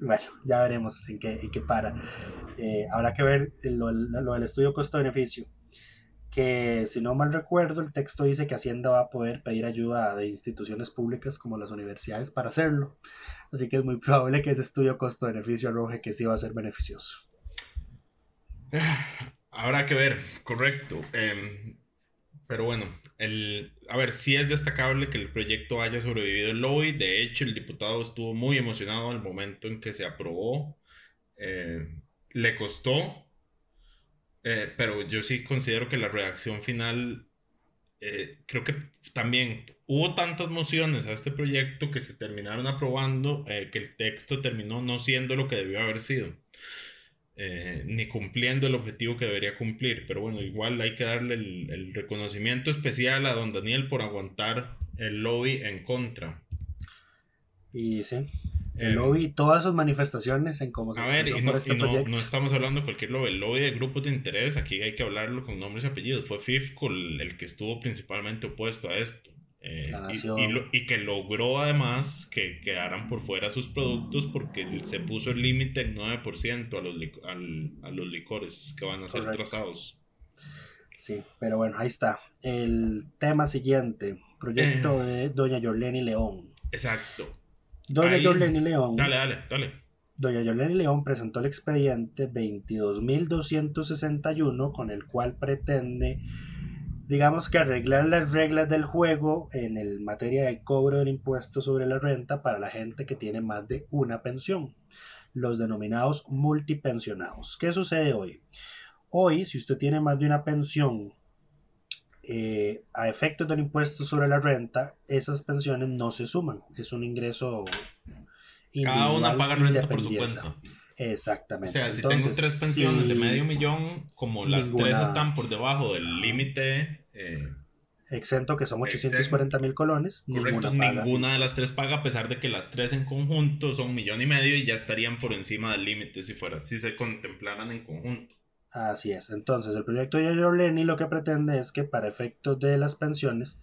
Speaker 1: Bueno, ya veremos en qué, en qué para. Eh, habrá que ver lo, del estudio costo-beneficio. Que si no mal recuerdo, el texto dice que Hacienda va a poder pedir ayuda de instituciones públicas como las universidades para hacerlo. Así que es muy probable que ese estudio costo-beneficio arroje que sí va a ser beneficioso.
Speaker 2: Habrá que ver, correcto. Em, pero bueno, el, a ver, sí es destacable que el proyecto haya sobrevivido el lobby. De hecho, el diputado estuvo muy emocionado al momento en que se aprobó. Eh, le costó, eh, pero yo sí considero que la reacción final, eh, creo que también hubo tantas mociones a este proyecto que se terminaron aprobando, que el texto terminó no siendo lo que debió haber sido. Eh, ni cumpliendo el objetivo que debería cumplir. Pero bueno, igual hay que darle el, reconocimiento especial a don Daniel por aguantar el lobby en contra.
Speaker 1: Y sí, el eh, lobby y todas sus manifestaciones en cómo
Speaker 2: se A ver, y, no, este no, estamos hablando de cualquier lobby, el lobby de grupos de interés, aquí hay que hablarlo con nombres y apellidos. Fue FIFCO el que estuvo principalmente opuesto a esto. Eh, y, que logró además que quedaran por fuera sus productos porque se puso el límite en 9% a los, a los licores que van a ser trazados.
Speaker 1: Sí, pero bueno, ahí está. El tema siguiente, proyecto eh. de Doña Yorleni León.
Speaker 2: Exacto.
Speaker 1: Doña Yorleni León.
Speaker 2: Dale, dale, dale.
Speaker 1: Doña Yorleni León presentó el expediente 22.261 con el cual pretende digamos que arreglar las reglas del juego en el materia de cobro del impuesto sobre la renta para la gente que tiene más de una pensión, los denominados multipensionados. ¿Qué sucede hoy? Hoy, si usted tiene más de una pensión eh, a efectos del impuesto sobre la renta, esas pensiones no se suman. Es un ingreso.
Speaker 2: Cada una paga renta por su cuenta.
Speaker 1: Exactamente.
Speaker 2: O sea, si tengo tres pensiones de medio millón, como las tres están por debajo del límite. Eh,
Speaker 1: exento, que son 840 mil colones.
Speaker 2: Correcto, ninguna, de las tres paga, a pesar de que las tres en conjunto son un millón y medio y ya estarían por encima del límite si fuera, si se contemplaran en conjunto.
Speaker 1: Así es. Entonces, el proyecto de Lenny lo que pretende es que para efectos de las pensiones,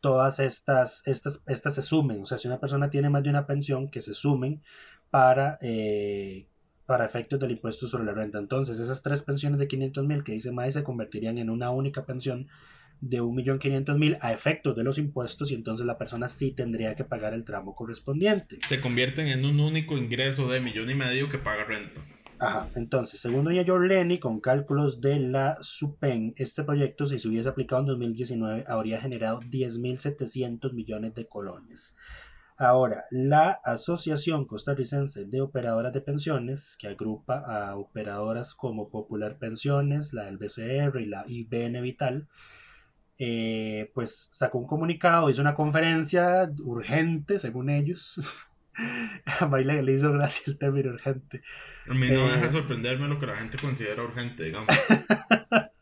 Speaker 1: todas estas, estas, estas se sumen. O sea, si una persona tiene más de una pensión, que se sumen para, eh, para efectos del impuesto sobre la renta. Entonces, esas tres pensiones de 500 mil que dice MAE se convertirían en una única pensión de 1.500.000 a efectos de los impuestos y entonces la persona sí tendría que pagar el tramo correspondiente.
Speaker 2: Se convierten en un único ingreso de millón y medio que paga renta.
Speaker 1: Ajá, entonces, según doña Yorleni, con cálculos de la SUPEN, este proyecto, si se hubiese aplicado en 2019, habría generado 10.700 millones de colones. Ahora, la Asociación Costarricense de Operadoras de Pensiones, que agrupa a operadoras como Popular Pensiones, la del BCR y la IBN Vital, eh, pues sacó un comunicado, hizo una conferencia urgente, según ellos. a Baile le hizo gracia el término urgente.
Speaker 2: A mí no deja eh, sorprenderme lo que la gente considera urgente, digamos.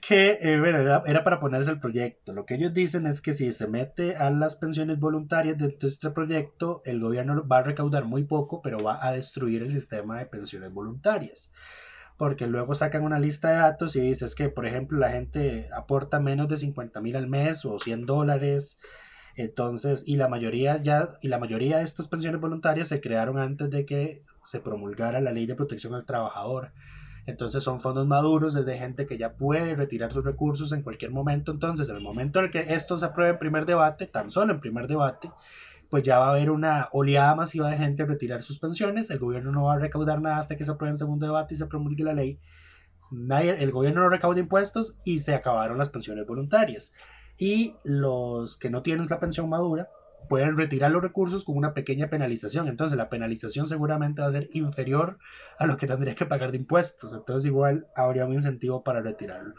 Speaker 1: que eh, era, para ponerse el proyecto. Lo que ellos dicen es que si se mete a las pensiones voluntarias dentro de este proyecto, el gobierno va a recaudar muy poco, pero va a destruir el sistema de pensiones voluntarias. Porque luego sacan una lista de datos y dices que, por ejemplo, la gente aporta menos de 50 mil al mes o 100 dólares. Entonces, y la mayoría ya, y la mayoría de estas pensiones voluntarias se crearon antes de que se promulgara la ley de protección al trabajador. Entonces son fondos maduros desde gente que ya puede retirar sus recursos en cualquier momento. Entonces, en el momento en el que esto se apruebe en primer debate, tan solo en primer debate, pues ya va a haber una oleada masiva de gente a retirar sus pensiones. El gobierno no va a recaudar nada hasta que se apruebe en segundo debate y se promulgue la ley. Nadie, el gobierno no recauda impuestos y se acabaron las pensiones voluntarias. Y los que no tienen la pensión madura, pueden retirar los recursos con una pequeña penalización. Entonces la penalización seguramente va a ser inferior a lo que tendría que pagar de impuestos. Entonces igual habría un incentivo para retirarlo.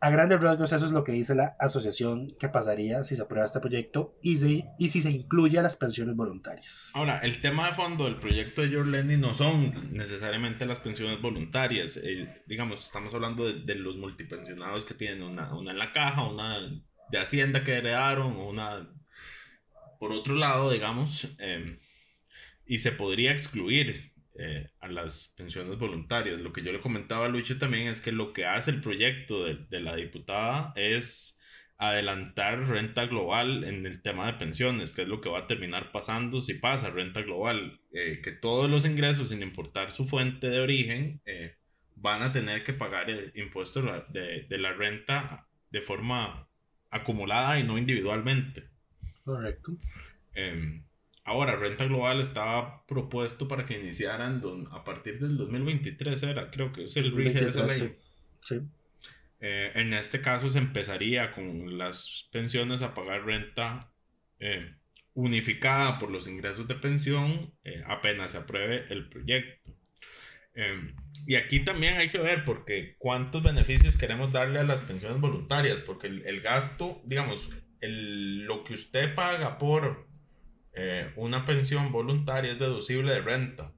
Speaker 1: A grandes rasgos eso es lo que dice la asociación que pasaría si se aprueba este proyecto y, y si se incluye a las pensiones voluntarias.
Speaker 2: Ahora, el tema de fondo del proyecto de George Lenny no son necesariamente las pensiones voluntarias. Eh, digamos, estamos hablando de, de, los multipensionados que tienen una, una en la caja, una de Hacienda que heredaron, una por otro lado, digamos, em, y se podría excluir eh, a las pensiones voluntarias. Lo que yo le comentaba a Lucho también es que lo que hace el proyecto de, la diputada es adelantar renta global en el tema de pensiones, que es lo que va a terminar pasando si pasa renta global, eh, que todos los ingresos, sin importar su fuente de origen, eh, van a tener que pagar el impuesto de, de la renta de forma acumulada y no individualmente.
Speaker 1: Correcto.
Speaker 2: Em, ahora, Renta Global estaba propuesto para que iniciaran a partir del 2023, era, creo que es el rige de esa ley.
Speaker 1: Sí.
Speaker 2: Eh, en este caso se empezaría con las pensiones a pagar renta eh, unificada por los ingresos de pensión eh, apenas se apruebe el proyecto. Em, y aquí también hay que ver porque cuántos beneficios queremos darle a las pensiones voluntarias, porque el gasto, digamos, el, lo que usted paga por eh, una pensión voluntaria es deducible de renta.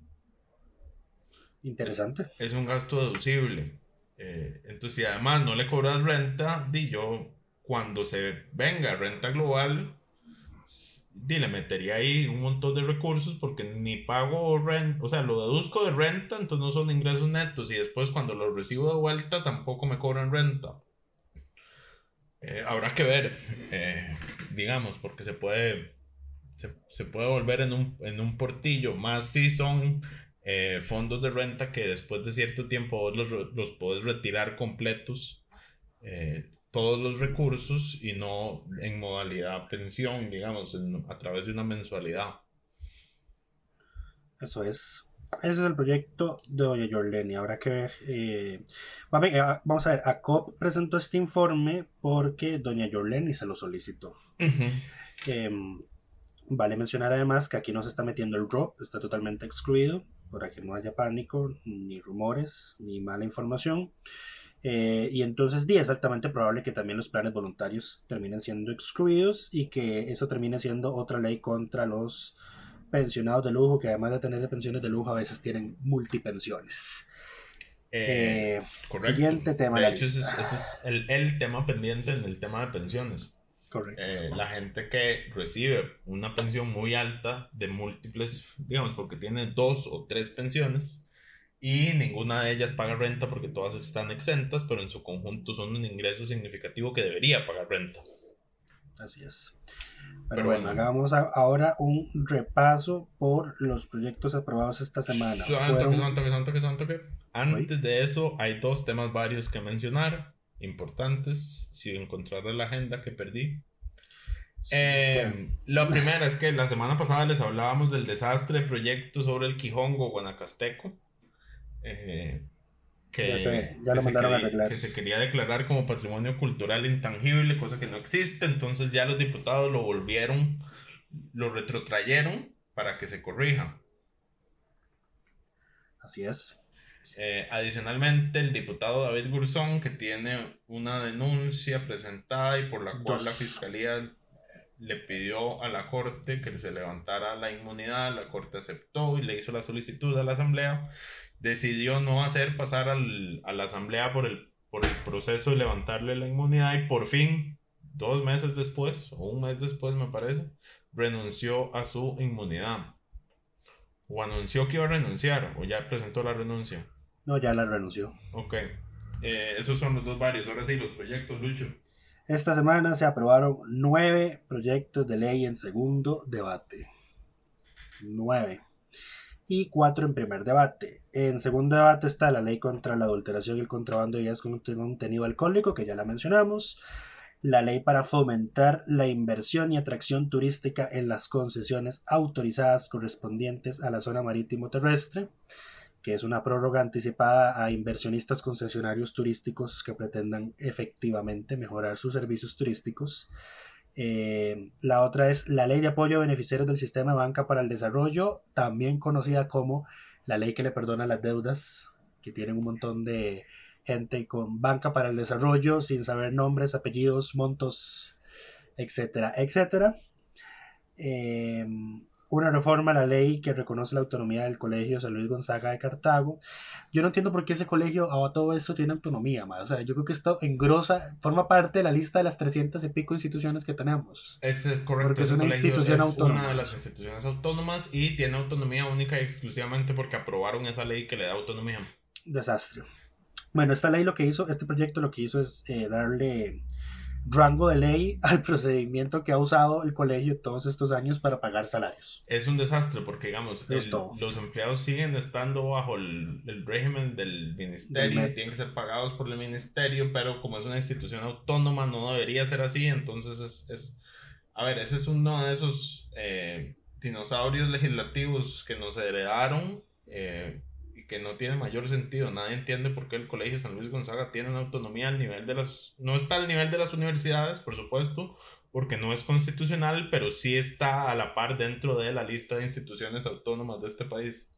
Speaker 1: Interesante.
Speaker 2: Es un gasto deducible. Eh, entonces, si además no le cobras renta, di yo, cuando se venga renta global, di, le metería ahí un montón de recursos porque ni pago renta, o sea, lo deduzco de renta, entonces no son ingresos netos y después cuando lo recibo de vuelta tampoco me cobran renta. Eh, habrá que ver, eh, digamos, porque se puede, se, puede volver en un, en un, portillo, más si son eh, fondos de renta que después de cierto tiempo vos los, los podés retirar completos, todos los recursos y no en modalidad pensión, digamos, a través de una mensualidad.
Speaker 1: Eso es. Ese es el proyecto de Doña Jorleni. Ahora que ver. Eh, vamos a ver, ACOP presentó este informe porque Doña Jorleni se lo solicitó. Em, vale mencionar además que aquí no se está metiendo el ROP, está totalmente excluido para que no haya pánico, ni rumores, ni mala información. Eh, y entonces es altamente probable que también los planes voluntarios terminen siendo excluidos y que eso termine siendo otra ley contra los pensionados de lujo que además de tener pensiones de lujo a veces tienen multipensiones.
Speaker 2: Eh, eh, correcto. Siguiente tema. De hecho, ese, es el, tema pendiente en el tema de pensiones.
Speaker 1: Correcto.
Speaker 2: Eh, la gente que recibe una pensión muy alta de múltiples, digamos, porque tiene dos o tres pensiones y ninguna de ellas paga renta porque todas están exentas, pero en su conjunto son un ingreso significativo que debería pagar renta.
Speaker 1: Así es. Pero, bueno, hagamos ahora un repaso por los proyectos aprobados esta semana.
Speaker 2: Antes de eso, hay dos temas varios que mencionar, importantes, si encontrar la agenda que perdí. Eh, la primera es que la semana pasada les hablábamos del desastre de proyectos sobre el Quijongo guanacasteco. Eh, que, se quería, declarar como patrimonio cultural intangible, cosa que no existe, entonces ya los diputados lo volvieron, lo retrotrayeron para que se corrija.
Speaker 1: Así es.
Speaker 2: Eh, adicionalmente, el diputado David Gurzón, que tiene una denuncia presentada y por la cual la fiscalía le pidió a la corte que se levantara la inmunidad, la corte aceptó y le hizo la solicitud a la asamblea decidió no hacer pasar al, a la asamblea por el, por el proceso de levantarle la inmunidad y por fin, dos meses después, o un mes después me parece, renunció a su inmunidad. O anunció que iba a renunciar, o ya presentó la renuncia.
Speaker 1: No, ya la renunció.
Speaker 2: Ok. Eh, esos son los dos varios. Ahora sí, los proyectos, Lucho.
Speaker 1: Esta semana se aprobaron nueve proyectos de ley en segundo debate. Nueve y cuatro en primer debate. En segundo debate está la ley contra la adulteración y el contrabando de ideas con contenido alcohólico, que ya la mencionamos, la ley para fomentar la inversión y atracción turística en las concesiones autorizadas correspondientes a la zona marítimo terrestre, que es una prórroga anticipada a inversionistas concesionarios turísticos que pretendan efectivamente mejorar sus servicios turísticos Eh, la otra es la Ley de Apoyo a Beneficiarios del Sistema de Banca para el Desarrollo, también conocida como la ley que le perdona las deudas, que tienen un montón de gente con banca para el desarrollo sin saber nombres, apellidos, montos, etcétera, etcétera. Eh, una reforma a la ley que reconoce la autonomía del Colegio San Luis Gonzaga de Cartago. Yo no entiendo por qué ese colegio, a todo esto, tiene autonomía, O sea, yo creo que esto engrosa, forma parte de la lista de las 300 y pico instituciones que tenemos.
Speaker 2: Es eh, correcto.
Speaker 1: Porque es una institución autónoma.
Speaker 2: una de las instituciones autónomas y tiene autonomía única y exclusivamente porque aprobaron esa ley que le da autonomía.
Speaker 1: Desastre. Bueno, esta ley lo que hizo, este proyecto lo que hizo es eh, darle rango de ley al procedimiento que ha usado el colegio todos estos años para pagar salarios.
Speaker 2: Es un desastre porque, digamos, los empleados siguen estando bajo el, régimen del ministerio y tienen que ser pagados por el ministerio, pero como es una institución autónoma no debería ser así, entonces es, es a ver, ese es uno de esos eh, dinosaurios legislativos que nos heredaron. Eh, que no tiene mayor sentido. Nadie entiende por qué el Colegio San Luis Gonzaga tiene una autonomía al nivel de las... No está al nivel de las universidades, por supuesto, porque no es constitucional, pero sí está a la par dentro de la lista de instituciones autónomas de este país.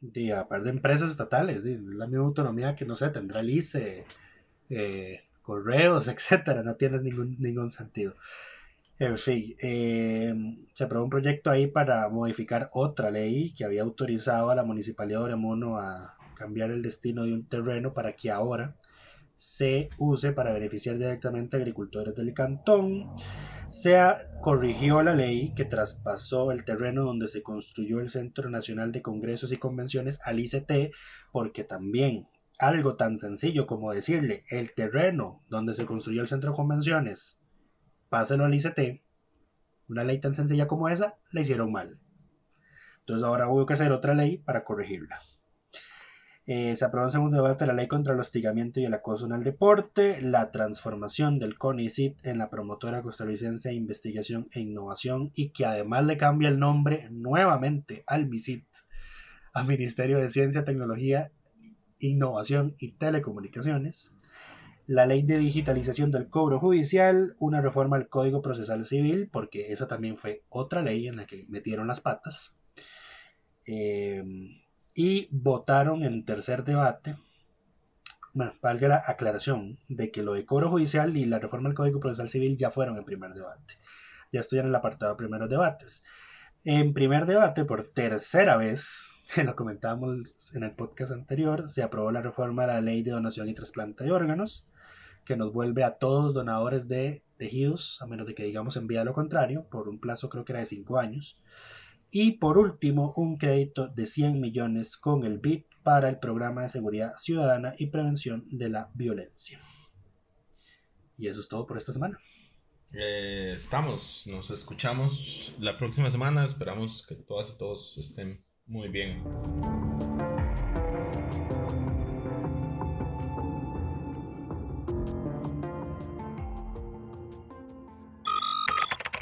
Speaker 1: Y a par de empresas estatales, la misma autonomía que, no sé, tendrá el ICE, eh, correos, etcétera, no tiene ningún, ningún sentido. En fin, eh, se aprobó un proyecto ahí para modificar otra ley que había autorizado a la municipalidad de Oremono a cambiar el destino de un terreno para que ahora se use para beneficiar directamente a agricultores del cantón. Se corrigió la ley que traspasó el terreno donde se construyó el Centro Nacional de Congresos y Convenciones al ICT, porque también algo tan sencillo como decirle el terreno donde se construyó el Centro de Convenciones páselo al ICT, una ley tan sencilla como esa, la hicieron mal. Entonces ahora hubo que hacer otra ley para corregirla. Eh, se aprobó en segundo debate la ley contra el hostigamiento y el acoso en el deporte, la transformación del CONICIT en la promotora costarricense de investigación e innovación y que además le cambia el nombre nuevamente al MISIT, al Ministerio de Ciencia, Tecnología, Innovación y Telecomunicaciones la ley de digitalización del cobro judicial, una reforma al Código Procesal Civil, porque esa también fue otra ley en la que metieron las patas. Eh, y votaron en tercer debate, bueno, valga la aclaración de que lo de cobro judicial y la reforma al Código Procesal Civil ya fueron en primer debate. Ya estoy en el apartado de primeros debates. En primer debate, por tercera vez, lo comentábamos en el podcast anterior, se aprobó la reforma de la ley de donación y trasplante de órganos que nos vuelve a todos donadores de tejidos, a menos de que digamos envía lo contrario, por un plazo creo que era de 5 años. Y por último, un crédito de 100 millones con el BID para el programa de seguridad ciudadana y prevención de la violencia. Y eso es todo por esta semana.
Speaker 2: Eh, estamos, nos escuchamos la próxima semana. Esperamos que todas y todos estén muy bien.